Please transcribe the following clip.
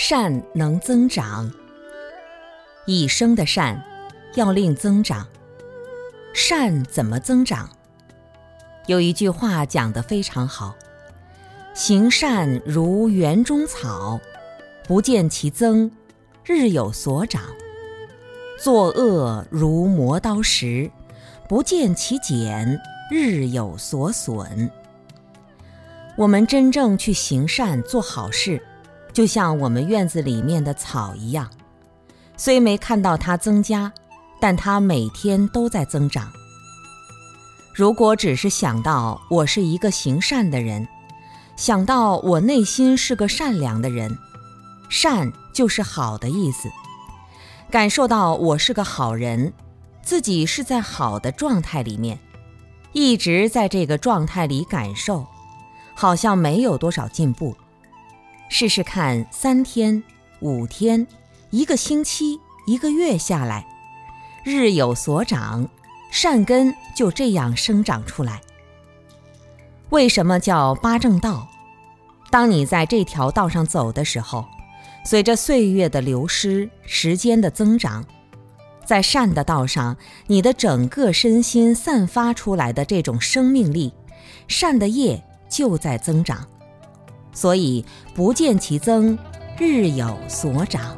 善能增长，已生的善要令增长。善怎么增长？有一句话讲得非常好：“行善如园中草，不见其增，日有所长；作恶如磨刀石，不见其减，日有所损。”我们真正去行善做好事。就像我们院子里面的草一样，虽没看到它增加，但它每天都在增长。如果只是想到我是一个行善的人，想到我内心是个善良的人，善就是好的意思，感受到我是个好人，自己是在好的状态里面，一直在这个状态里感受，好像没有多少进步。试试看，三天、五天、一个星期、一个月下来，日有所长，善根就这样生长出来。为什么叫八正道？当你在这条道上走的时候，随着岁月的流失、时间的增长，在善的道上，你的整个身心散发出来的这种生命力，善的业就在增长。所以不见其增，日有所长。